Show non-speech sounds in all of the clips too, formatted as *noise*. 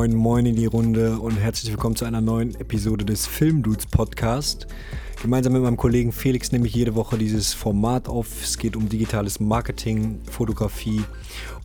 Moin, moin in die Runde und herzlich willkommen zu einer neuen Episode des Filmdudes Podcast. Gemeinsam mit meinem Kollegen Felix nehme ich jede Woche dieses Format auf. Es geht um digitales Marketing, Fotografie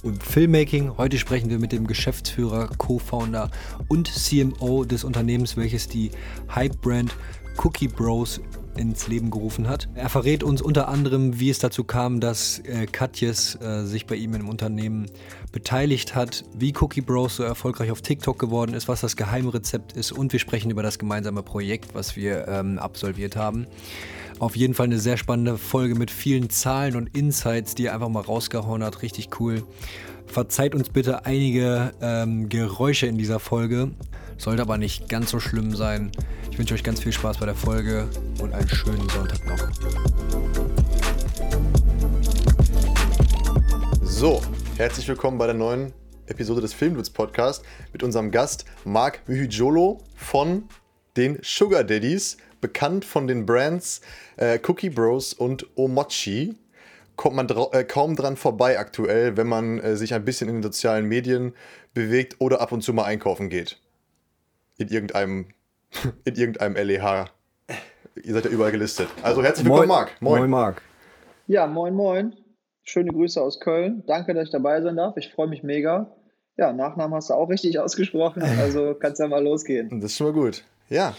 und Filmmaking. Heute sprechen wir mit dem Geschäftsführer, Co-Founder und CMO des Unternehmens, welches die Hype-Brand Cookie Bros ins Leben gerufen hat. Er verrät uns unter anderem, wie es dazu kam, dass äh, Katjes äh, sich bei ihm im Unternehmen beteiligt hat, wie Cookie Bros so erfolgreich auf TikTok geworden ist, was das Geheimrezept ist und wir sprechen über das gemeinsame Projekt, was wir ähm, absolviert haben. Auf jeden Fall eine sehr spannende Folge mit vielen Zahlen und Insights, die er einfach mal rausgehauen hat. Richtig cool. Verzeiht uns bitte einige ähm, Geräusche in dieser Folge. Sollte aber nicht ganz so schlimm sein. Ich wünsche euch ganz viel Spaß bei der Folge und einen schönen Sonntag noch. So, herzlich willkommen bei der neuen Episode des Filmdudes Podcast mit unserem Gast Marc Myhijolo von den Sugar Daddies, bekannt von den Brands äh, Cookie Bros und Omochi. Kommt man äh, kaum dran vorbei aktuell, wenn man äh, sich ein bisschen in den sozialen Medien bewegt oder ab und zu mal einkaufen geht in irgendeinem, *laughs* in irgendeinem LEH. Ihr seid ja überall gelistet. Also herzlich willkommen, moin, Marc. Moin. Moin, Marc. Ja, moin, moin. Schöne Grüße aus Köln. Danke, dass ich dabei sein darf. Ich freue mich mega. Ja, Nachnamen hast du auch richtig *laughs* ausgesprochen, also kannst ja mal losgehen. Das ist schon mal gut. Ja.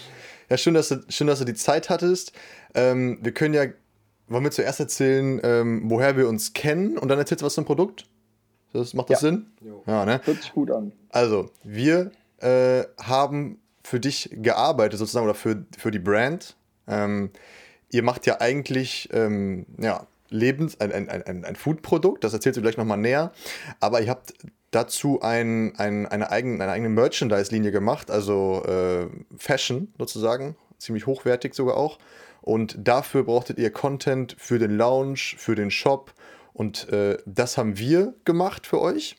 Ja, schön, dass du, schön, dass du die Zeit hattest. Ähm, wir können ja, wollen wir zuerst erzählen, ähm, woher wir uns kennen und dann erzählst du was zum Produkt? Das, macht das ja. Sinn? Jo. Ja, ne? Hört sich gut an. Also, wir äh, haben für dich gearbeitet, sozusagen, oder für, für die Brand. Ähm, ihr macht ja eigentlich ähm, ja, Lebens-, ein, ein, ein, ein Food-Produkt, das erzählst du gleich nochmal näher. Aber ihr habt dazu ein, ein, eine, eigene, eine eigene Merchandise-Linie gemacht, also äh, Fashion sozusagen, ziemlich hochwertig sogar auch. Und dafür brauchtet ihr Content für den Lounge, für den Shop. Und äh, das haben wir gemacht für euch.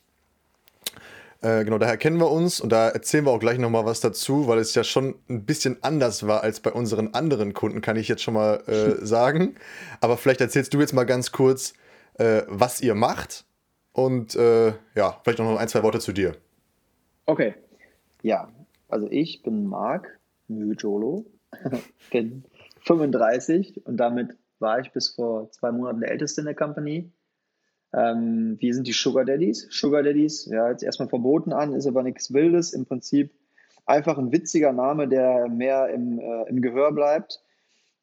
Äh, genau, daher kennen wir uns und da erzählen wir auch gleich nochmal was dazu, weil es ja schon ein bisschen anders war als bei unseren anderen Kunden, kann ich jetzt schon mal äh, *laughs* sagen. Aber vielleicht erzählst du jetzt mal ganz kurz, äh, was ihr macht und äh, ja, vielleicht noch ein, zwei Worte zu dir. Okay, ja, also ich bin Marc Müjolo, *laughs* bin 35 und damit war ich bis vor zwei Monaten der Älteste in der Company. Ähm, wir sind die Sugar Daddies. Sugar Daddies, ja, jetzt erstmal verboten an, ist aber nichts Wildes. Im Prinzip einfach ein witziger Name, der mehr im, äh, im Gehör bleibt.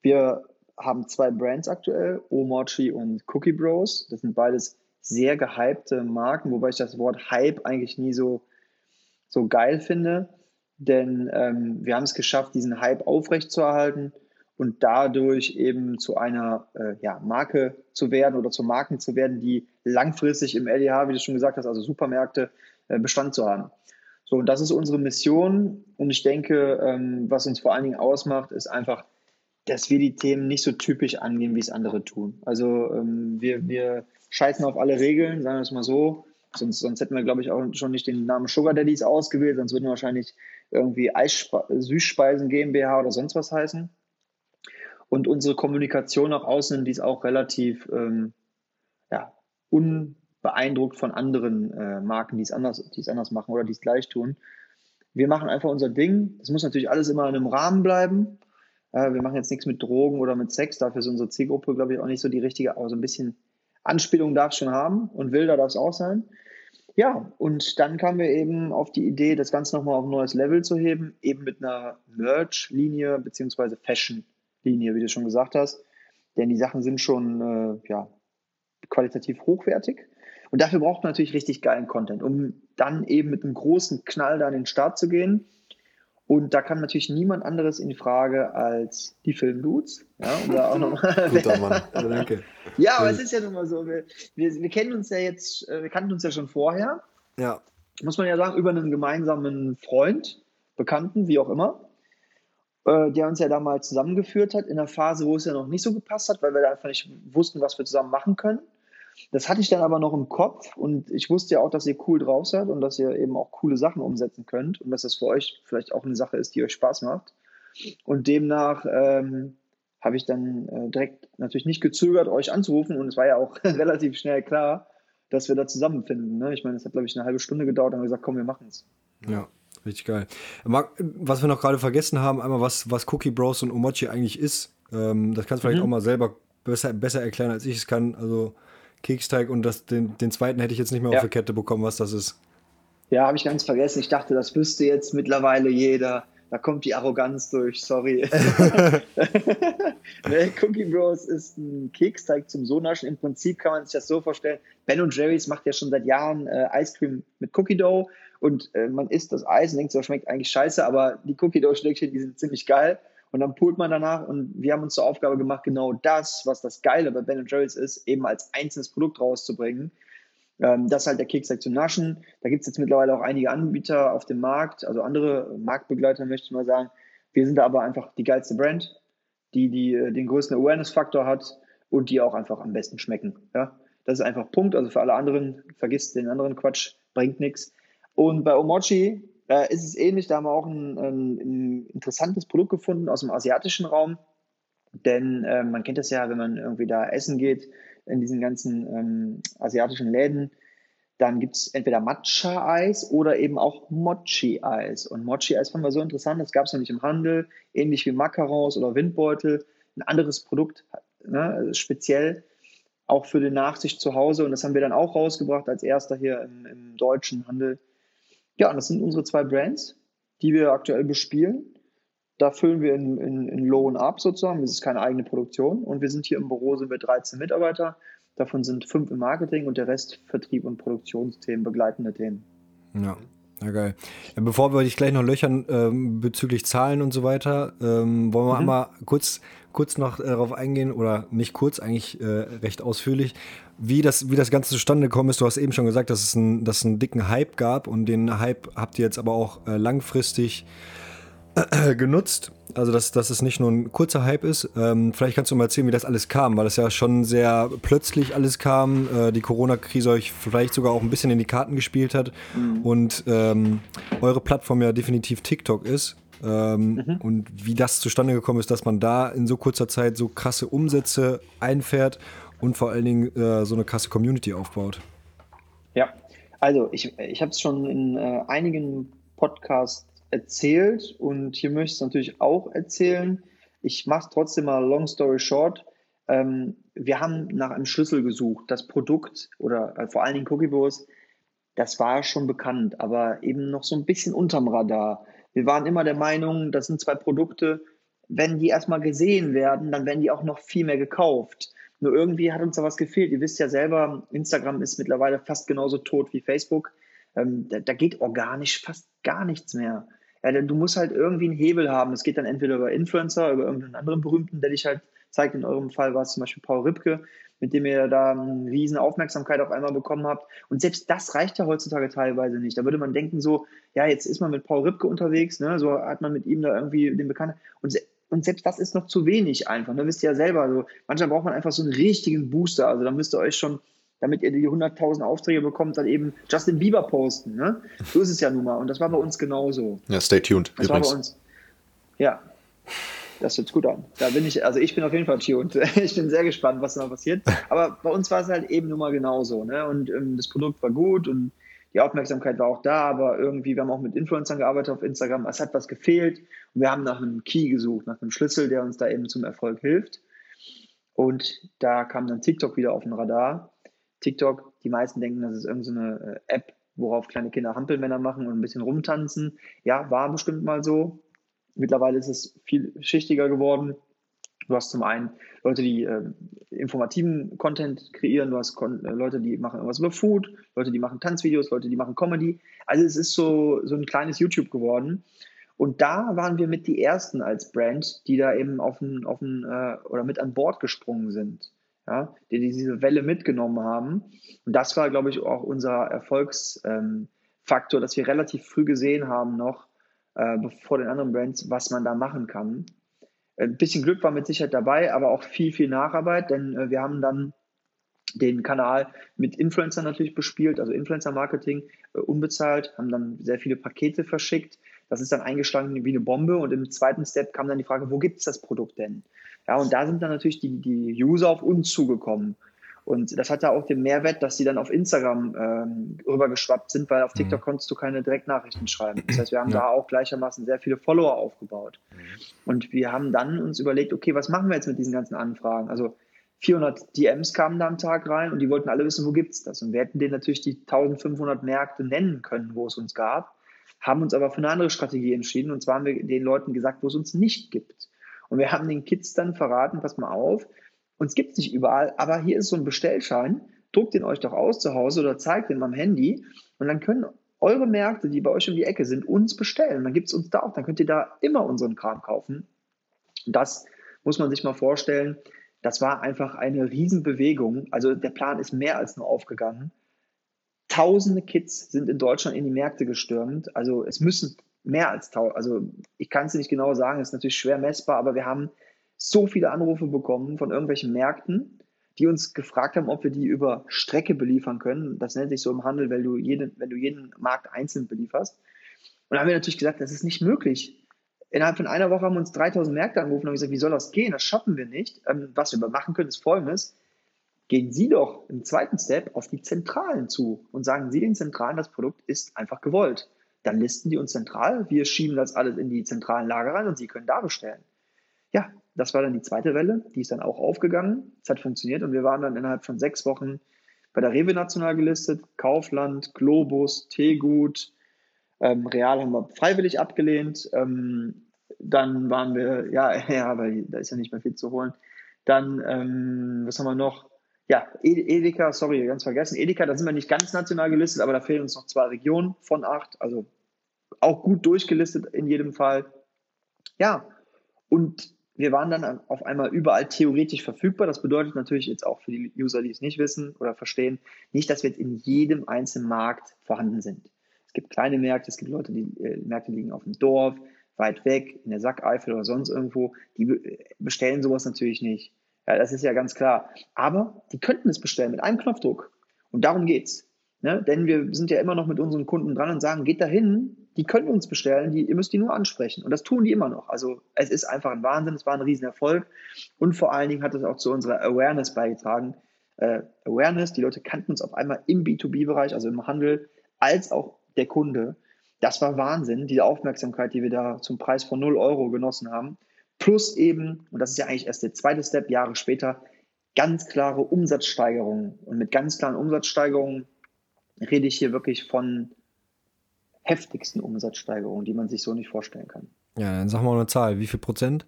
Wir haben zwei Brands aktuell, Omochi und Cookie Bros. Das sind beides sehr gehypte Marken, wobei ich das Wort Hype eigentlich nie so, so geil finde. Denn ähm, wir haben es geschafft, diesen Hype aufrechtzuerhalten und dadurch eben zu einer äh, ja, Marke zu werden oder zu Marken zu werden, die langfristig im LEH, wie du schon gesagt hast, also Supermärkte, äh, Bestand zu haben. So, und das ist unsere Mission. Und ich denke, ähm, was uns vor allen Dingen ausmacht, ist einfach, dass wir die Themen nicht so typisch angehen, wie es andere tun. Also ähm, wir, wir scheißen auf alle Regeln, sagen wir es mal so. Sonst, sonst hätten wir, glaube ich, auch schon nicht den Namen Sugar Daddies ausgewählt, sonst würden wir wahrscheinlich irgendwie Eisspe Süßspeisen GmbH oder sonst was heißen. Und unsere Kommunikation nach außen, die ist auch relativ ähm, ja, unbeeindruckt von anderen äh, Marken, die es anders, die es anders machen oder die es gleich tun. Wir machen einfach unser Ding. Das muss natürlich alles immer in einem Rahmen bleiben. Äh, wir machen jetzt nichts mit Drogen oder mit Sex. Dafür ist unsere Zielgruppe, glaube ich, auch nicht so die richtige. Aber so ein bisschen Anspielung darf es schon haben und wilder darf es auch sein. Ja, und dann kamen wir eben auf die Idee, das Ganze nochmal auf ein neues Level zu heben, eben mit einer Merch-Linie bzw. Fashion-Linie, wie du schon gesagt hast. Denn die Sachen sind schon äh, ja, qualitativ hochwertig. Und dafür braucht man natürlich richtig geilen Content, um dann eben mit einem großen Knall da an den Start zu gehen. Und da kam natürlich niemand anderes in Frage als die Filmdudes. Ja, um da auch nochmal. *laughs* Guter Mann, danke. Ja, aber es ist ja nun mal so. Wir, wir, wir, kennen uns ja jetzt, äh, wir kannten uns ja schon vorher. Ja. Muss man ja sagen, über einen gemeinsamen Freund, Bekannten, wie auch immer, äh, der uns ja damals zusammengeführt hat in einer Phase, wo es ja noch nicht so gepasst hat, weil wir da einfach nicht wussten, was wir zusammen machen können. Das hatte ich dann aber noch im Kopf und ich wusste ja auch, dass ihr cool drauf seid und dass ihr eben auch coole Sachen umsetzen könnt und dass das für euch vielleicht auch eine Sache ist, die euch Spaß macht. Und demnach ähm, habe ich dann äh, direkt natürlich nicht gezögert, euch anzurufen und es war ja auch *laughs* relativ schnell klar, dass wir da zusammenfinden. Ne? Ich meine, es hat, glaube ich, eine halbe Stunde gedauert und haben gesagt, komm, wir machen es. Ja. Richtig geil. Was wir noch gerade vergessen haben, einmal was, was Cookie Bros und Omochi eigentlich ist. Ähm, das kannst du vielleicht mhm. auch mal selber besser, besser erklären, als ich es kann. Also Keksteig und das, den, den zweiten hätte ich jetzt nicht mehr ja. auf die Kette bekommen, was das ist. Ja, habe ich ganz vergessen. Ich dachte, das wüsste jetzt mittlerweile jeder. Da kommt die Arroganz durch, sorry. *laughs* nee, Cookie Bros ist ein Keksteig zum So-Naschen. Im Prinzip kann man sich das so vorstellen. Ben und Jerry's macht ja schon seit Jahren äh, Ice Cream mit Cookie Dough und äh, man isst das Eis und denkt, so schmeckt eigentlich scheiße, aber die Cookie Dough Stückchen, die sind ziemlich geil. Und dann poolt man danach und wir haben uns zur Aufgabe gemacht, genau das, was das Geile bei Ben Jerry's ist, eben als einzelnes Produkt rauszubringen. Ähm, das ist halt der Keksteig zu naschen. Da gibt es jetzt mittlerweile auch einige Anbieter auf dem Markt, also andere Marktbegleiter, möchte ich mal sagen. Wir sind da aber einfach die geilste Brand, die, die äh, den größten Awareness-Faktor hat und die auch einfach am besten schmecken. Ja? Das ist einfach Punkt. Also für alle anderen, vergisst den anderen Quatsch, bringt nichts. Und bei Omochi äh, ist es ähnlich. Da haben wir auch ein, ein, ein, interessantes Produkt gefunden aus dem asiatischen Raum. Denn äh, man kennt das ja, wenn man irgendwie da essen geht, in diesen ganzen ähm, asiatischen Läden, dann gibt es entweder Matcha-Eis oder eben auch Mochi-Eis. Und Mochi-Eis fanden wir so interessant, das gab es noch nicht im Handel, ähnlich wie Macarons oder Windbeutel. Ein anderes Produkt, ne, speziell auch für den Nachsicht zu Hause. Und das haben wir dann auch rausgebracht als erster hier im, im deutschen Handel. Ja, und das sind unsere zwei Brands, die wir aktuell bespielen. Da füllen wir in, in, in Lohn ab sozusagen. Das ist keine eigene Produktion. Und wir sind hier im Büro, sind wir 13 Mitarbeiter. Davon sind fünf im Marketing und der Rest Vertrieb und Produktionsthemen, begleitende Themen. Ja. Ja, geil. Bevor wir dich gleich noch löchern ähm, bezüglich Zahlen und so weiter, ähm, wollen wir mhm. einmal kurz, kurz noch äh, darauf eingehen, oder nicht kurz, eigentlich äh, recht ausführlich, wie das, wie das Ganze zustande gekommen ist. Du hast eben schon gesagt, dass es, ein, dass es einen dicken Hype gab und den Hype habt ihr jetzt aber auch äh, langfristig *clears throat* genutzt. Also, dass, dass es nicht nur ein kurzer Hype ist. Ähm, vielleicht kannst du mal erzählen, wie das alles kam, weil das ja schon sehr plötzlich alles kam. Äh, die Corona-Krise euch vielleicht sogar auch ein bisschen in die Karten gespielt hat. Mhm. Und ähm, eure Plattform ja definitiv TikTok ist. Ähm, mhm. Und wie das zustande gekommen ist, dass man da in so kurzer Zeit so krasse Umsätze einfährt und vor allen Dingen äh, so eine krasse Community aufbaut. Ja, also ich, ich habe es schon in äh, einigen Podcasts erzählt und hier möchte ich es natürlich auch erzählen. Ich mache es trotzdem mal long story short. Ähm, wir haben nach einem Schlüssel gesucht. Das Produkt oder äh, vor allen Dingen Cookie Bros, das war schon bekannt, aber eben noch so ein bisschen unterm Radar. Wir waren immer der Meinung, das sind zwei Produkte, wenn die erstmal gesehen werden, dann werden die auch noch viel mehr gekauft. Nur irgendwie hat uns da was gefehlt. Ihr wisst ja selber, Instagram ist mittlerweile fast genauso tot wie Facebook. Ähm, da, da, geht organisch fast gar nichts mehr. Ja, du musst halt irgendwie einen Hebel haben. Es geht dann entweder über Influencer, über irgendeinen anderen Berühmten, der dich halt zeigt. In eurem Fall war es zum Beispiel Paul Ripke, mit dem ihr da eine riesen Aufmerksamkeit auf einmal bekommen habt. Und selbst das reicht ja heutzutage teilweise nicht. Da würde man denken so, ja, jetzt ist man mit Paul Ripke unterwegs, ne? so hat man mit ihm da irgendwie den Bekannten. Und, und selbst das ist noch zu wenig einfach. Ne? Wisst ihr ja selber, so, manchmal braucht man einfach so einen richtigen Booster. Also da müsst ihr euch schon damit ihr die 100.000 Aufträge bekommt, dann eben Justin Bieber posten. Ne? So ist es ja nun mal. Und das war bei uns genauso. Ja, stay tuned. Das übrigens. war bei uns. Ja, das hört gut an. Da bin ich, also ich bin auf jeden Fall tuned. *laughs* Ich bin sehr gespannt, was da passiert. Aber bei uns war es halt eben nun mal genauso. Ne? Und ähm, das Produkt war gut und die Aufmerksamkeit war auch da, aber irgendwie, wir haben auch mit Influencern gearbeitet auf Instagram, es hat was gefehlt und wir haben nach einem Key gesucht, nach einem Schlüssel, der uns da eben zum Erfolg hilft. Und da kam dann TikTok wieder auf den Radar TikTok, die meisten denken, das ist irgendeine so App, worauf kleine Kinder Hampelmänner machen und ein bisschen rumtanzen. Ja, war bestimmt mal so. Mittlerweile ist es viel schichtiger geworden. Du hast zum einen Leute, die äh, informativen Content kreieren, du hast Kon äh, Leute, die machen irgendwas über Food, Leute, die machen Tanzvideos, Leute, die machen Comedy. Also es ist so, so ein kleines YouTube geworden. Und da waren wir mit die Ersten als Brand, die da eben auf ein, auf ein, äh, oder mit an Bord gesprungen sind ja, die diese Welle mitgenommen haben. Und das war, glaube ich, auch unser Erfolgsfaktor, dass wir relativ früh gesehen haben noch, äh, vor den anderen Brands, was man da machen kann. Ein bisschen Glück war mit Sicherheit dabei, aber auch viel, viel Nacharbeit, denn äh, wir haben dann den Kanal mit Influencer natürlich bespielt, also Influencer-Marketing äh, unbezahlt, haben dann sehr viele Pakete verschickt. Das ist dann eingeschlagen wie eine Bombe und im zweiten Step kam dann die Frage, wo gibt es das Produkt denn? Ja, und da sind dann natürlich die, die User auf uns zugekommen. Und das hatte auch den Mehrwert, dass sie dann auf Instagram ähm, rübergeschwappt sind, weil auf mhm. TikTok mhm. konntest du keine Direktnachrichten schreiben. Das heißt, wir haben ja. da auch gleichermaßen sehr viele Follower aufgebaut. Mhm. Und wir haben dann uns überlegt, okay, was machen wir jetzt mit diesen ganzen Anfragen? Also 400 DMs kamen da am Tag rein und die wollten alle wissen, wo gibt es das? Und wir hätten denen natürlich die 1500 Märkte nennen können, wo es uns gab, haben uns aber für eine andere Strategie entschieden. Und zwar haben wir den Leuten gesagt, wo es uns nicht gibt. Und wir haben den Kids dann verraten, pass mal auf, uns gibt es nicht überall, aber hier ist so ein Bestellschein, druckt den euch doch aus zu Hause oder zeigt den am Handy und dann können eure Märkte, die bei euch um die Ecke sind, uns bestellen. Dann gibt es uns da auch, dann könnt ihr da immer unseren Kram kaufen. Das muss man sich mal vorstellen. Das war einfach eine Riesenbewegung. Also der Plan ist mehr als nur aufgegangen. Tausende Kids sind in Deutschland in die Märkte gestürmt. Also es müssen mehr als tausend, also ich kann es nicht genau sagen, ist natürlich schwer messbar, aber wir haben so viele Anrufe bekommen von irgendwelchen Märkten, die uns gefragt haben, ob wir die über Strecke beliefern können. Das nennt sich so im Handel, wenn du jeden, wenn du jeden Markt einzeln belieferst. Und da haben wir natürlich gesagt, das ist nicht möglich. Innerhalb von einer Woche haben uns 3000 Märkte angerufen und gesagt, wie soll das gehen? Das schaffen wir nicht. Ähm, was wir aber machen können, ist folgendes. Gehen Sie doch im zweiten Step auf die Zentralen zu und sagen Sie den Zentralen, das Produkt ist einfach gewollt. Dann listen die uns zentral, wir schieben das alles in die zentralen Lager rein und Sie können da bestellen. Ja, das war dann die zweite Welle, die ist dann auch aufgegangen. Es hat funktioniert und wir waren dann innerhalb von sechs Wochen bei der Rewe National gelistet, Kaufland, Globus, Teegut, ähm, Real haben wir freiwillig abgelehnt. Ähm, dann waren wir, ja, *laughs* ja, aber da ist ja nicht mehr viel zu holen. Dann, ähm, was haben wir noch? Ja, Edeka, sorry, ganz vergessen. Edeka, da sind wir nicht ganz national gelistet, aber da fehlen uns noch zwei Regionen von acht, also auch gut durchgelistet in jedem Fall. Ja, und wir waren dann auf einmal überall theoretisch verfügbar. Das bedeutet natürlich jetzt auch für die User, die es nicht wissen oder verstehen, nicht, dass wir jetzt in jedem einzelnen Markt vorhanden sind. Es gibt kleine Märkte, es gibt Leute, die äh, Märkte liegen auf dem Dorf, weit weg, in der Sackeifel oder sonst irgendwo. Die bestellen sowas natürlich nicht. Ja, das ist ja ganz klar. Aber die könnten es bestellen mit einem Knopfdruck. Und darum geht's. Ne? Denn wir sind ja immer noch mit unseren Kunden dran und sagen, geht dahin, die können uns bestellen, die, ihr müsst die nur ansprechen. Und das tun die immer noch. Also es ist einfach ein Wahnsinn, es war ein Riesenerfolg. Und vor allen Dingen hat es auch zu unserer Awareness beigetragen. Äh, Awareness, die Leute kannten uns auf einmal im B2B-Bereich, also im Handel, als auch der Kunde. Das war Wahnsinn, diese Aufmerksamkeit, die wir da zum Preis von 0 Euro genossen haben. Plus eben, und das ist ja eigentlich erst der zweite Step, Jahre später, ganz klare Umsatzsteigerungen. Und mit ganz klaren Umsatzsteigerungen rede ich hier wirklich von heftigsten Umsatzsteigerungen, die man sich so nicht vorstellen kann. Ja, dann sag mal eine Zahl. Wie viel Prozent?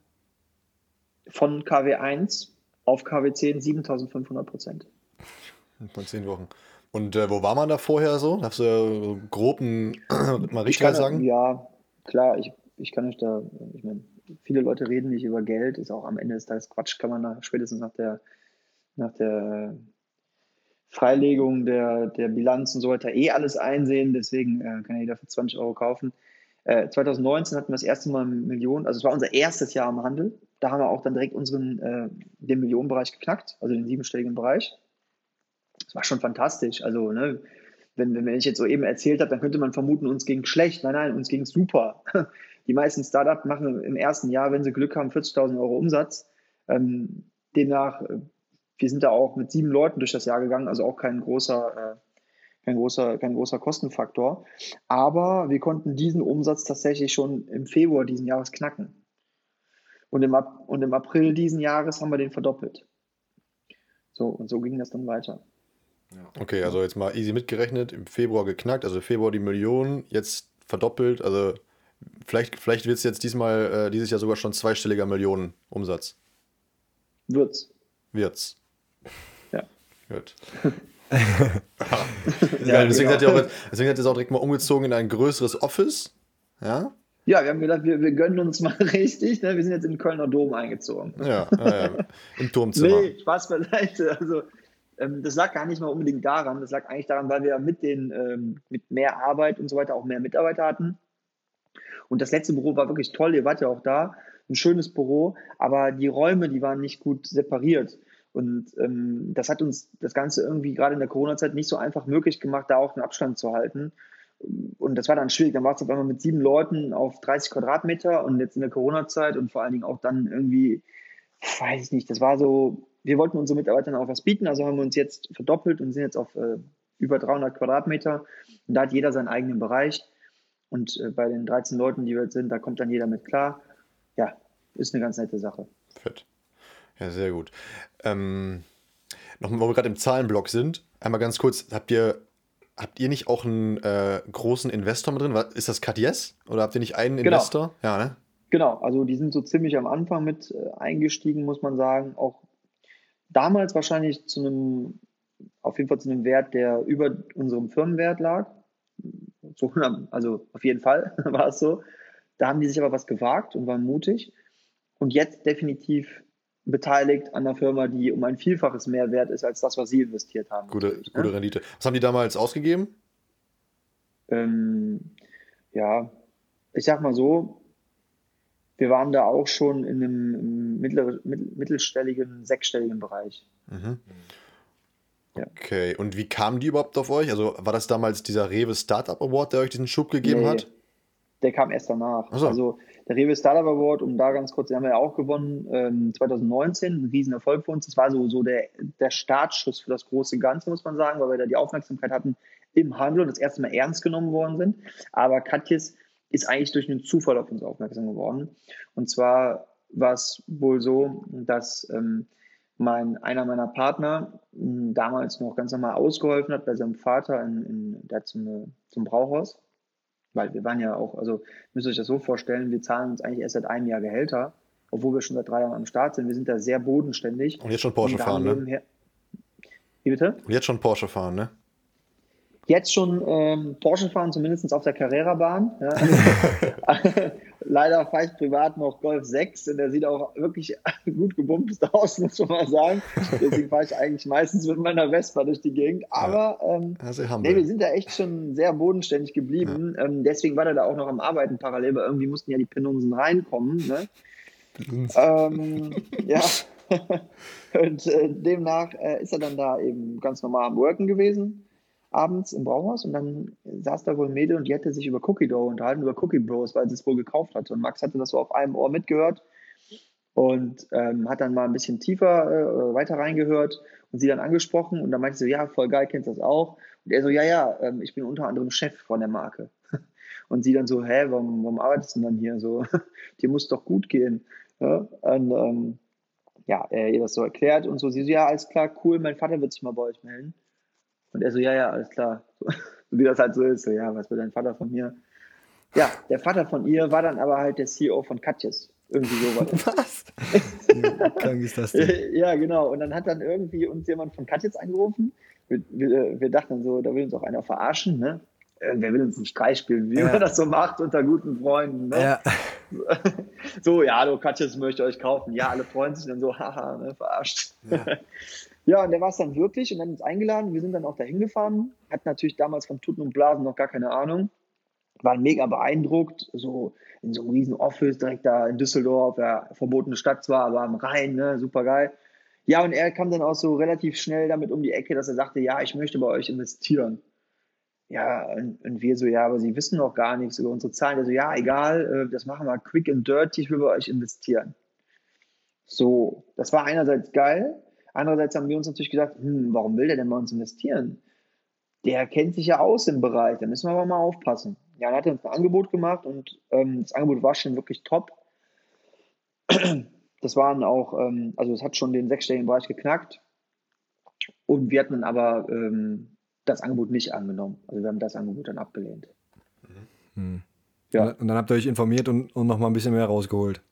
Von KW1 auf KW10 7500 Prozent. Von zehn Wochen. Und äh, wo war man da vorher so? Darfst du ja grob *clears throat* mal richtig sagen? Ja, klar, ich, ich kann euch da, ich meine, viele Leute reden nicht über Geld, ist auch am Ende des Tages Quatsch, kann man da spätestens nach der, nach der Freilegung der, der Bilanz und so weiter eh alles einsehen. Deswegen äh, kann jeder für 20 Euro kaufen. Äh, 2019 hatten wir das erste Mal Millionen, also es war unser erstes Jahr im Handel. Da haben wir auch dann direkt unseren, äh, den Millionenbereich geknackt, also den siebenstelligen Bereich. Das war schon fantastisch. Also, ne, wenn, wenn ich jetzt so eben erzählt habe, dann könnte man vermuten, uns ging schlecht. Nein, nein, uns ging super. Die meisten Startups machen im ersten Jahr, wenn sie Glück haben, 40.000 Euro Umsatz. Ähm, demnach äh, wir sind da auch mit sieben Leuten durch das Jahr gegangen, also auch kein großer, äh, kein großer, kein großer Kostenfaktor. Aber wir konnten diesen Umsatz tatsächlich schon im Februar diesen Jahres knacken. Und im, und im April diesen Jahres haben wir den verdoppelt. So, und so ging das dann weiter. Okay, also jetzt mal easy mitgerechnet, im Februar geknackt, also Februar die Millionen, jetzt verdoppelt, also vielleicht, vielleicht wird es jetzt diesmal, äh, dieses Jahr sogar schon zweistelliger Millionen Umsatz. Wird's. Wird's. Gut. *laughs* ja, deswegen, genau. hat auch, deswegen hat er auch direkt mal umgezogen in ein größeres Office. Ja. Ja, wir haben gedacht, wir, wir gönnen uns mal *laughs* richtig. Ne? Wir sind jetzt im Kölner Dom eingezogen. Ja, ja, im Turmzimmer. Nee, Spaß beiseite. Also, ähm, das lag gar nicht mal unbedingt daran. Das lag eigentlich daran, weil wir mit, den, ähm, mit mehr Arbeit und so weiter auch mehr Mitarbeiter hatten. Und das letzte Büro war wirklich toll. Ihr wart ja auch da. Ein schönes Büro. Aber die Räume, die waren nicht gut separiert. Und ähm, das hat uns das Ganze irgendwie gerade in der Corona-Zeit nicht so einfach möglich gemacht, da auch einen Abstand zu halten. Und das war dann schwierig. Dann war es auf einmal mit sieben Leuten auf 30 Quadratmeter und jetzt in der Corona-Zeit und vor allen Dingen auch dann irgendwie, weiß ich nicht, das war so, wir wollten unseren Mitarbeitern auch was bieten, also haben wir uns jetzt verdoppelt und sind jetzt auf äh, über 300 Quadratmeter. Und da hat jeder seinen eigenen Bereich. Und äh, bei den 13 Leuten, die wir jetzt sind, da kommt dann jeder mit klar. Ja, ist eine ganz nette Sache. Fett. Ja, sehr gut. Ähm, Nochmal, wo wir gerade im Zahlenblock sind, einmal ganz kurz, habt ihr, habt ihr nicht auch einen äh, großen Investor mit drin? Ist das Katies? Oder habt ihr nicht einen genau. Investor? Ja, ne? Genau, also die sind so ziemlich am Anfang mit äh, eingestiegen, muss man sagen. Auch damals wahrscheinlich zu einem, auf jeden Fall zu einem Wert, der über unserem Firmenwert lag. So, also auf jeden Fall *laughs* war es so. Da haben die sich aber was gewagt und waren mutig. Und jetzt definitiv beteiligt an einer Firma, die um ein Vielfaches mehr wert ist als das, was sie investiert haben. Gute, ne? gute Rendite. Was haben die damals ausgegeben? Ähm, ja, ich sag mal so, wir waren da auch schon in einem mittler, mittelstelligen, sechsstelligen Bereich. Mhm. Okay, und wie kamen die überhaupt auf euch? Also war das damals dieser Rewe Startup Award, der euch diesen Schub gegeben nee, hat? Der kam erst danach. So. Also der Rewe Startup Award, um da ganz kurz, den haben wir ja auch gewonnen, ähm, 2019, ein Riesenerfolg für uns. Das war so, so der, der Startschuss für das große Ganze, muss man sagen, weil wir da die Aufmerksamkeit hatten im Handel und das erste Mal ernst genommen worden sind. Aber Katjes ist eigentlich durch einen Zufall auf uns aufmerksam geworden. Und zwar war es wohl so, dass ähm, mein, einer meiner Partner hm, damals noch ganz normal ausgeholfen hat bei seinem Vater in, in, der zum, zum Brauhaus. Weil wir waren ja auch, also müsst ihr euch das so vorstellen, wir zahlen uns eigentlich erst seit einem Jahr Gehälter, obwohl wir schon seit drei Jahren am Start sind. Wir sind da sehr bodenständig. Und jetzt schon Porsche fahren, ne? Wie bitte? Und jetzt schon Porsche fahren, ne? Jetzt schon ähm, Porsche fahren, zumindest auf der Carrera-Bahn. Ja. *laughs* Leider fahre ich privat noch Golf 6 und der sieht auch wirklich *laughs* gut gebumst aus, muss man mal sagen. Deswegen fahre ich eigentlich meistens mit meiner Vespa durch die Gegend. Aber ähm, also nee, wir sind da echt schon sehr bodenständig geblieben. Ja. Ähm, deswegen war der da auch noch am Arbeiten parallel, weil irgendwie mussten ja die Pinunsen reinkommen. Ne? ähm, *laughs* ja. und äh, demnach äh, ist er dann da eben ganz normal am Worken gewesen abends im Brauhaus und dann saß da wohl ein Mädel und die hatte sich über Cookie Dough unterhalten, über Cookie Bros, weil sie es wohl gekauft hatte. Und Max hatte das so auf einem Ohr mitgehört und ähm, hat dann mal ein bisschen tiefer äh, weiter reingehört und sie dann angesprochen und dann meinte sie so, ja, voll geil, kennst das auch? Und er so, ja, ja, ähm, ich bin unter anderem Chef von der Marke. *laughs* Und sie dann so, hä, warum, warum arbeitest du denn dann hier so? *laughs* Dir muss doch gut gehen. Ja? Und ähm, ja, er ihr das so erklärt und so. Sie so, ja, alles klar, cool, mein Vater wird sich mal bei euch melden. Und er so, ja, ja, alles klar. So, *laughs* wie das halt so ist. So, ja, was will dein Vater von mir? Ja, der Vater von ihr war dann aber halt der CEO von Katjes. Irgendwie so *laughs* Was? Wie krank ist das denn? *laughs* Ja, genau. Und dann hat dann irgendwie uns jemand von Katjes angerufen. Wir, wir, wir dachten so, da will uns auch einer verarschen, ne? Wer will uns einen Streich spielen, wie ja. man das so macht unter guten Freunden. Ne? Ja. So, ja, hallo, Katjes möchte euch kaufen. Ja, alle freuen sich dann so, haha, ne, verarscht. Ja. Ja, und der war es dann wirklich und dann uns eingeladen. Wir sind dann auch dahin gefahren. Hat natürlich damals von Tuten und Blasen noch gar keine Ahnung. Waren mega beeindruckt, so in so einem riesen Office direkt da in Düsseldorf, ja, verbotene Stadt zwar, aber am Rhein, ne, super geil. Ja, und er kam dann auch so relativ schnell damit um die Ecke, dass er sagte, ja, ich möchte bei euch investieren. Ja, und, und wir so, ja, aber Sie wissen noch gar nichts über unsere Zahlen. Er so, ja, egal, äh, das machen wir quick and dirty, ich will bei euch investieren. So, das war einerseits geil, Andererseits haben wir uns natürlich gedacht, hm, warum will der denn bei uns investieren? Der kennt sich ja aus im Bereich, da müssen wir aber mal aufpassen. Ja, dann hat er uns ein Angebot gemacht und ähm, das Angebot war schon wirklich top. Das waren auch, ähm, also es hat schon den sechsstelligen Bereich geknackt. Und wir hatten dann aber ähm, das Angebot nicht angenommen. Also wir haben das Angebot dann abgelehnt. Mhm. Ja. Und dann habt ihr euch informiert und, und noch mal ein bisschen mehr rausgeholt.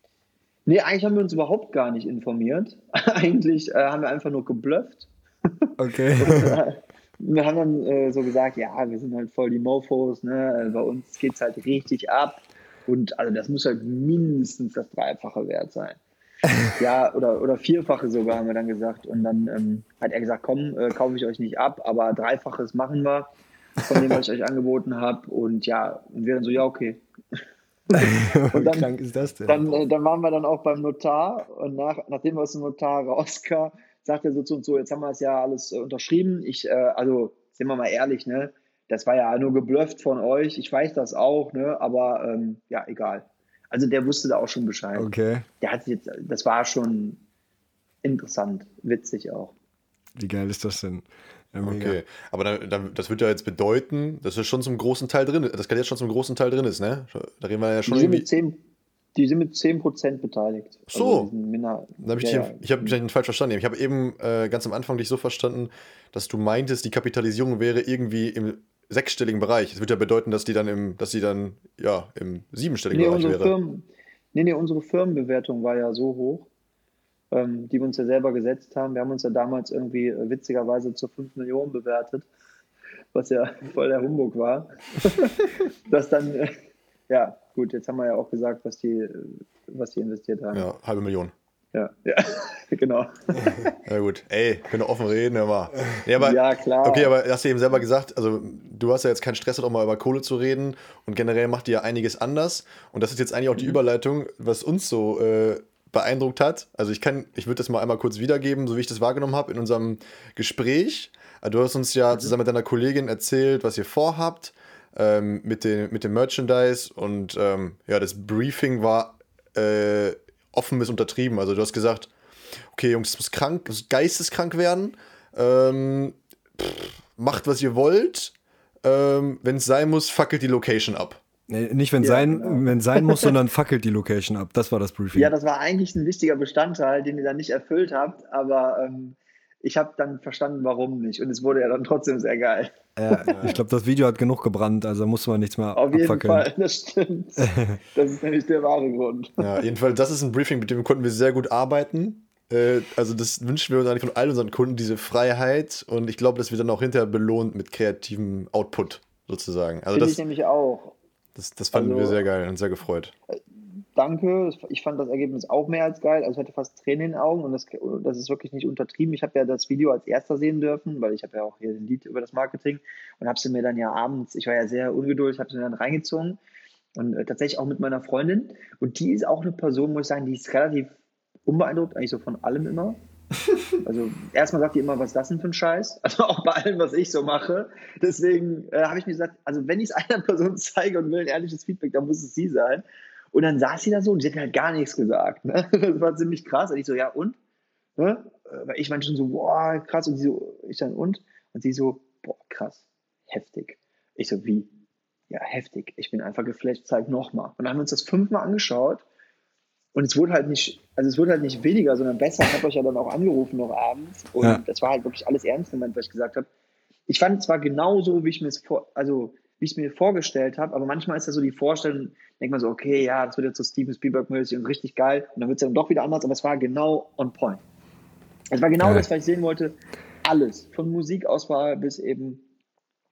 Nee, eigentlich haben wir uns überhaupt gar nicht informiert. *laughs* eigentlich äh, haben wir einfach nur geblufft. Okay. *laughs* Äh, wir haben dann äh, so gesagt, ja, wir sind halt voll die Mofos, ne? bei uns geht es halt richtig ab. Und also das muss halt mindestens das Dreifache wert sein. *laughs* ja, oder, oder Vierfache sogar, haben wir dann gesagt. Und dann ähm, hat er gesagt, komm, äh, kaufe ich euch nicht ab, aber Dreifaches machen wir von dem, was ich euch angeboten habe. Und ja, und wir dann so, ja, okay. *laughs* und dann, krank ist das denn? Dann, äh, dann waren wir dann auch beim Notar und nach, nachdem wir aus dem Notar rauskamen, sagt er so zu uns so, jetzt haben wir es ja alles äh, unterschrieben. Ich, äh, also, sind wir mal ehrlich, ne? Das war ja nur geblufft von euch. Ich weiß das auch, ne? Aber ähm, ja, egal. Also der wusste da auch schon Bescheid. Okay. Der hat jetzt, das war schon, interessant, witzig auch. Wie geil ist das denn? Ja, okay, aber dann, dann, das wird ja jetzt bedeuten, dass es schon zum großen Teil drin ist, das kann jetzt schon zum großen Teil drin ist, ne? Da reden wir ja schon die. Sind mit 10, die sind mit 10% beteiligt. So. Also hab ich ja, ich habe mich falsch verstanden. Ich habe eben äh, ganz am Anfang dich so verstanden, dass du meintest, die Kapitalisierung wäre irgendwie im sechsstelligen Bereich. Das würde ja bedeuten, dass die dann im, dass sie dann ja im siebenstelligen nee, Bereich wäre. Firmen, nee, nee, unsere Firmenbewertung war ja so hoch, ähm, die wir uns ja selber gesetzt haben. Wir haben uns ja damals irgendwie äh, witzigerweise zu 5 Millionen bewertet, was ja *laughs* voll der Humbug war. *laughs* dass dann, äh, ja, gut, jetzt haben wir ja auch gesagt, was die, äh, was die investiert haben. Ja, halbe Million. Ja, ja, *laughs* genau. Ja gut, ey, können offen reden, aber, ja, aber. Ja, klar. Okay, aber hast du eben selber gesagt, also du hast ja jetzt keinen Stress, auch mal über Kohle zu reden und generell macht ihr ja einiges anders und das ist jetzt eigentlich auch die mhm. Überleitung, was uns so äh, beeindruckt hat. Also ich kann, ich würde das mal einmal kurz wiedergeben, so wie ich das wahrgenommen habe in unserem Gespräch. Du hast uns ja mhm. zusammen mit deiner Kollegin erzählt, was ihr vorhabt ähm, mit, den, mit dem Merchandise und ähm, ja, das Briefing war äh, offen bis untertrieben. Also du hast gesagt, okay, Jungs, es muss krank, es muss geisteskrank werden. Ähm, pff, macht, was ihr wollt. Ähm, Wenn es sein muss, fackelt die Location ab. Nee, nicht, wenn, ja, sein, genau. wenn sein muss, *laughs* sondern fackelt die Location ab. Das war das Briefing. Ja, das war eigentlich ein wichtiger Bestandteil, den ihr dann nicht erfüllt habt, aber ähm, ich habe dann verstanden, warum nicht. Und es wurde ja dann trotzdem sehr geil. Ja, ich glaube, das Video hat genug gebrannt, also muss man nichts mehr Auf jeden abfackeln. Fall, *laughs* das stimmt. Das ist nämlich der wahre Grund. Ja, jedenfalls, das ist ein Briefing, mit dem konnten wir sehr gut arbeiten. Äh, also das wünschen wir uns eigentlich von all unseren Kunden, diese Freiheit. Und ich glaube, das wird dann auch hinterher belohnt mit kreativem Output sozusagen. Also Finde das, ich nämlich auch. Das, das fanden also, wir sehr geil und sehr gefreut. Danke, ich fand das Ergebnis auch mehr als geil. Also ich hatte fast Tränen in den Augen und das, das ist wirklich nicht untertrieben. Ich habe ja das Video als erster sehen dürfen, weil ich habe ja auch hier ein Lied über das Marketing und habe sie mir dann ja abends, ich war ja sehr ungeduldig, habe sie mir dann reingezogen und äh, tatsächlich auch mit meiner Freundin. Und die ist auch eine Person, muss ich sagen, die ist relativ unbeeindruckt, eigentlich so von allem immer. Also erstmal sagt die immer, was ist das denn für ein Scheiß? Also auch bei allem, was ich so mache. Deswegen äh, habe ich mir gesagt, also wenn ich es *laughs* einer Person zeige und will ein ehrliches Feedback, dann muss es sie sein. Und dann saß sie da so und sie hat halt gar nichts gesagt. Ne? *laughs* Das war ziemlich krass. Und ich so, ja und? Ne? Weil ich meinte schon so, boah, krass. Und sie so, ich dann und? Und sie so, boah, krass, heftig. Ich so, wie? Ja, heftig. Ich bin einfach geflasht, zeig nochmal. Und dann haben wir uns das fünfmal angeschaut und es wurde halt nicht, also es wurde halt nicht weniger, sondern besser. Ich habe euch ja dann auch angerufen noch abends. Und ja. das war halt wirklich alles ernst gemeint, was ich gesagt habe. Ich fand es zwar genauso, wie ich mir es vor, also wie ich es mir vorgestellt habe, aber manchmal ist das so die Vorstellung, denkt man so, okay, ja, das wird jetzt so Steven Spielberg-mäßig und richtig geil. Und dann wird es dann doch wieder anders, aber es war genau on point. Es war genau ja. das, was ich sehen wollte. Alles. Von Musikauswahl bis eben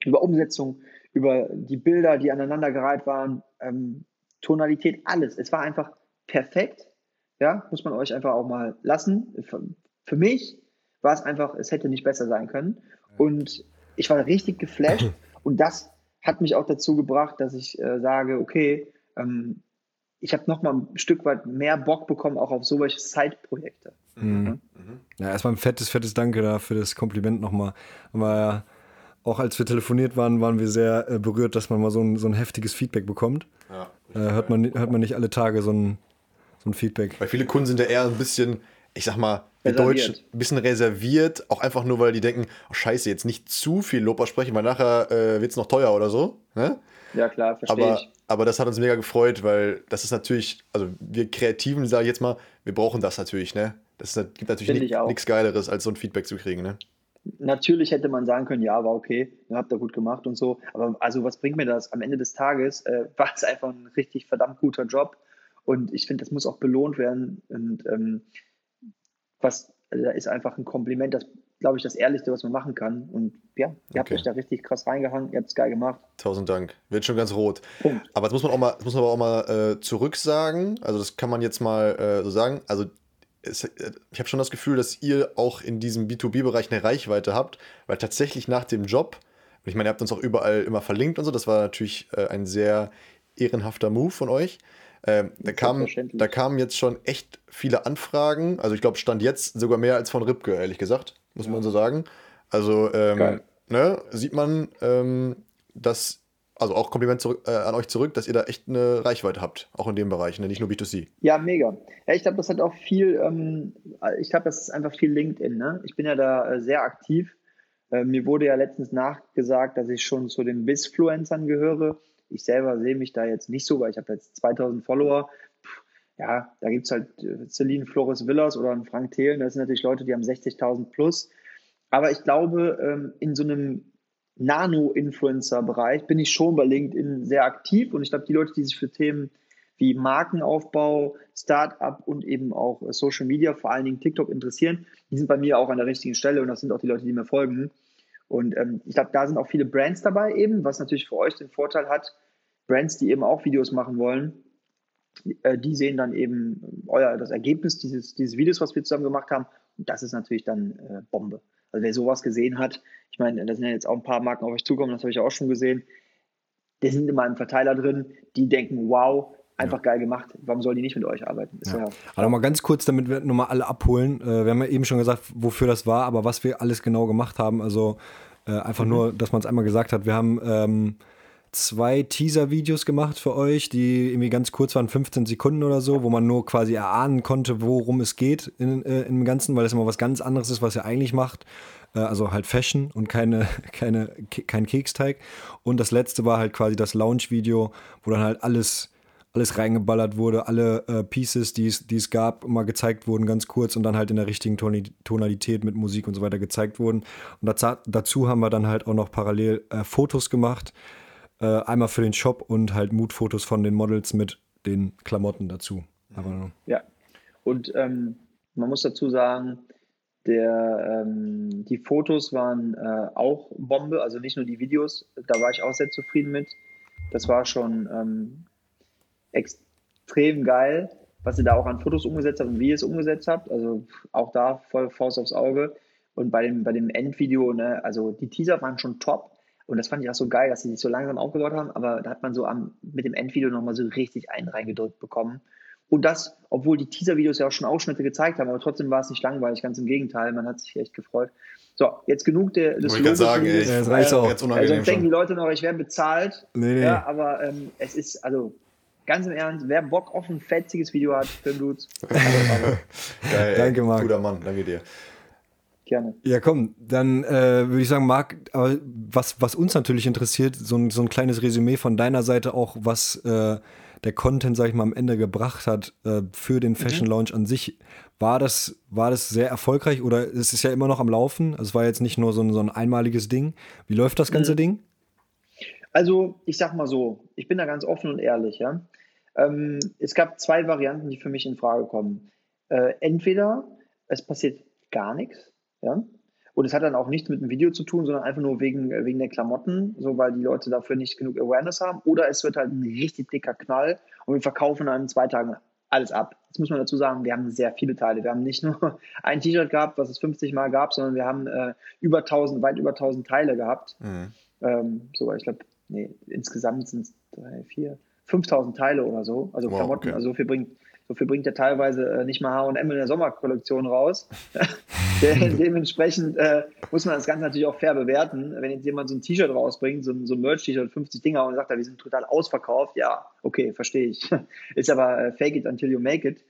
über Umsetzung, über die Bilder, die aneinandergereiht waren, ähm, Tonalität, alles. Es war einfach perfekt. Ja, muss man euch einfach auch mal lassen. Für, für mich war es einfach, es hätte nicht besser sein können. Und ich war richtig geflasht. *laughs* Und das hat mich auch dazu gebracht, dass ich äh, sage, okay, ähm, ich habe noch mal ein Stück weit mehr Bock bekommen, auch auf solche Side-Projekte. Mhm. Mhm. Ja, erstmal ein fettes, fettes Danke da für das Kompliment nochmal. Aber auch als wir telefoniert waren, waren wir sehr äh, berührt, dass man mal so ein, so ein heftiges Feedback bekommt. Ja, äh, hört, man, hört man nicht alle Tage so ein, so ein Feedback. Weil viele Kunden sind ja eher ein bisschen, ich sag mal, wir Deutschen ein bisschen reserviert, auch einfach nur, weil die denken, oh scheiße, jetzt nicht zu viel Lob aussprechen, weil nachher äh, wird es noch teuer oder so. Ne? Ja, klar, verstehe aber, ich. Aber das hat uns mega gefreut, weil das ist natürlich, also wir Kreativen, sage ich jetzt mal, wir brauchen das natürlich, ne? Das ist, gibt natürlich nichts Geileres, als so ein Feedback zu kriegen, ne? Natürlich hätte man sagen können, ja, war okay, ihr habt da gut gemacht und so. Aber also was bringt mir das? Am Ende des Tages äh, *laughs* war es einfach ein richtig verdammt guter Job. Und ich finde, das muss auch belohnt werden. Und ähm, was, also da ist einfach ein Kompliment, das glaube ich, das Ehrlichste, was man machen kann. Und ja, ihr okay. habt euch da richtig krass reingehangen, ihr habt es geil gemacht. Tausend Dank. Wird schon ganz rot. Punkt. Aber das muss man auch mal, muss man aber auch mal äh, zurücksagen. Also, das kann man jetzt mal äh, so sagen. Also, es, äh, ich habe schon das Gefühl, dass ihr auch in diesem B2B-Bereich eine Reichweite habt, weil tatsächlich nach dem Job, und ich meine, ihr habt uns auch überall immer verlinkt und so, das war natürlich äh, ein sehr ehrenhafter Move von euch. Ähm, da, kam, da kamen jetzt schon echt viele Anfragen. Also ich glaube, stand jetzt sogar mehr als von Ripke, ehrlich gesagt, muss ja. man so sagen. Also ähm, ne, sieht man, ähm, dass also auch Kompliment zurück, äh, an euch zurück, dass ihr da echt eine Reichweite habt, auch in dem Bereich, ne? nicht nur B2C. Ja, mega. Ja, ich glaube, das hat auch viel, ähm, ich glaube, das ist einfach viel LinkedIn. Ne? Ich bin ja da äh, sehr aktiv. Äh, mir wurde ja letztens nachgesagt, dass ich schon zu den Bizfluencern gehöre. Ich selber sehe mich da jetzt nicht so, weil ich habe jetzt 2000 Follower. Ja, da gibt es halt äh, Celine Flores Villas oder einen Frank Thelen. Das sind natürlich Leute, die haben 60.000 plus. Aber ich glaube, ähm, in so einem Nano-Influencer-Bereich bin ich schon bei LinkedIn sehr aktiv und ich glaube, die Leute, die sich für Themen wie Markenaufbau, Startup und eben auch Social Media, vor allen Dingen TikTok interessieren, die sind bei mir auch an der richtigen Stelle und das sind auch die Leute, die mir folgen. Und ähm, ich glaube, da sind auch viele Brands dabei eben, was natürlich für euch den Vorteil hat, Brands, die eben auch Videos machen wollen, äh, die sehen dann eben euer das Ergebnis dieses, dieses Videos, was wir zusammen gemacht haben. Und das ist natürlich dann äh, Bombe. Also wer sowas gesehen hat, ich meine, da sind ja jetzt auch ein paar Marken auf euch zukommen, das habe ich auch schon gesehen. Die sind immer im Verteiler drin, die denken, wow, einfach ja. geil gemacht. Warum sollen die nicht mit euch arbeiten? Ja. Ja also mal ganz kurz, damit wir nochmal alle abholen. Äh, wir haben ja eben schon gesagt, wofür das war, aber was wir alles genau gemacht haben. Also äh, einfach mhm. nur, dass man es einmal gesagt hat. Wir haben ähm, zwei Teaser-Videos gemacht für euch, die irgendwie ganz kurz waren, 15 Sekunden oder so, wo man nur quasi erahnen konnte, worum es geht in, äh, im Ganzen, weil das immer was ganz anderes ist, was ihr eigentlich macht. Äh, also halt Fashion und keine, *laughs* keine, kein Keksteig. Und das letzte war halt quasi das Launch-Video, wo dann halt alles alles reingeballert wurde, alle äh, Pieces, die es gab, mal gezeigt wurden, ganz kurz und dann halt in der richtigen Tonalität mit Musik und so weiter gezeigt wurden. Und dazu, dazu haben wir dann halt auch noch parallel äh, Fotos gemacht, äh, einmal für den Shop und halt Mood-Fotos von den Models mit den Klamotten dazu. Aber, ja, und ähm, man muss dazu sagen, der, ähm, die Fotos waren äh, auch Bombe, also nicht nur die Videos, da war ich auch sehr zufrieden mit. Das war schon ähm, extrem geil, was ihr da auch an Fotos umgesetzt habt und wie ihr es umgesetzt habt. Also auch da voll Faust aufs Auge. Und bei dem, bei dem Endvideo, ne, also die Teaser waren schon top, und das fand ich auch so geil, dass sie sich so langsam aufgebaut haben, aber da hat man so am, mit dem Endvideo nochmal so richtig einen reingedrückt bekommen. Und das, obwohl die Teaser-Videos ja auch schon Ausschnitte gezeigt haben, aber trotzdem war es nicht langweilig, ganz im Gegenteil, man hat sich echt gefreut. So, jetzt genug der, des Ich kann sagen, ey, das reicht auch. Jetzt unangenehm also denken die Leute noch, ich werde bezahlt. Nee, nee. Ja, aber ähm, es ist, also ganz im Ernst, wer Bock auf ein fetziges Video hat, Filmdudes. *laughs* Geil, Danke, Marc. Guter Mann, danke dir gerne. Ja, komm, dann äh, würde ich sagen, Marc, was, was uns natürlich interessiert, so ein, so ein kleines Resümee von deiner Seite auch, was äh, der Content, sag ich mal, am Ende gebracht hat äh, für den Fashion mhm. Launch an sich. War das, war das sehr erfolgreich oder ist es ja immer noch am Laufen? Also es war jetzt nicht nur so ein, so ein einmaliges Ding. Wie läuft das ganze mhm. Ding? Also, ich sag mal so, ich bin da ganz offen und ehrlich, ja. Ähm, es gab zwei Varianten, die für mich in Frage kommen. Äh, entweder es passiert gar nichts, ja? Und es hat dann auch nichts mit dem Video zu tun, sondern einfach nur wegen, wegen der Klamotten, so weil die Leute dafür nicht genug Awareness haben. Oder es wird halt ein richtig dicker Knall und wir verkaufen dann in zwei Tagen alles ab. Jetzt muss man dazu sagen, wir haben sehr viele Teile. Wir haben nicht nur *laughs* ein T-Shirt gehabt, was es 50 Mal gab, sondern wir haben äh, über 1000, weit über 1000 Teile gehabt. Mhm. Ähm, so, ich glaube, nee, insgesamt sind es drei, vier, 5000 Teile oder so. Also wow, Klamotten, okay. also so viel bringt Dafür bringt er teilweise äh, nicht mal H&M in der Sommerkollektion raus. *laughs* dementsprechend äh, muss man das Ganze natürlich auch fair bewerten. Wenn jetzt jemand so ein T-Shirt rausbringt, so ein, so ein Merch-T-Shirt, 50 Dinger und sagt, wir sind total ausverkauft, ja, okay, verstehe ich. *laughs* Ist aber äh, fake it until you make it.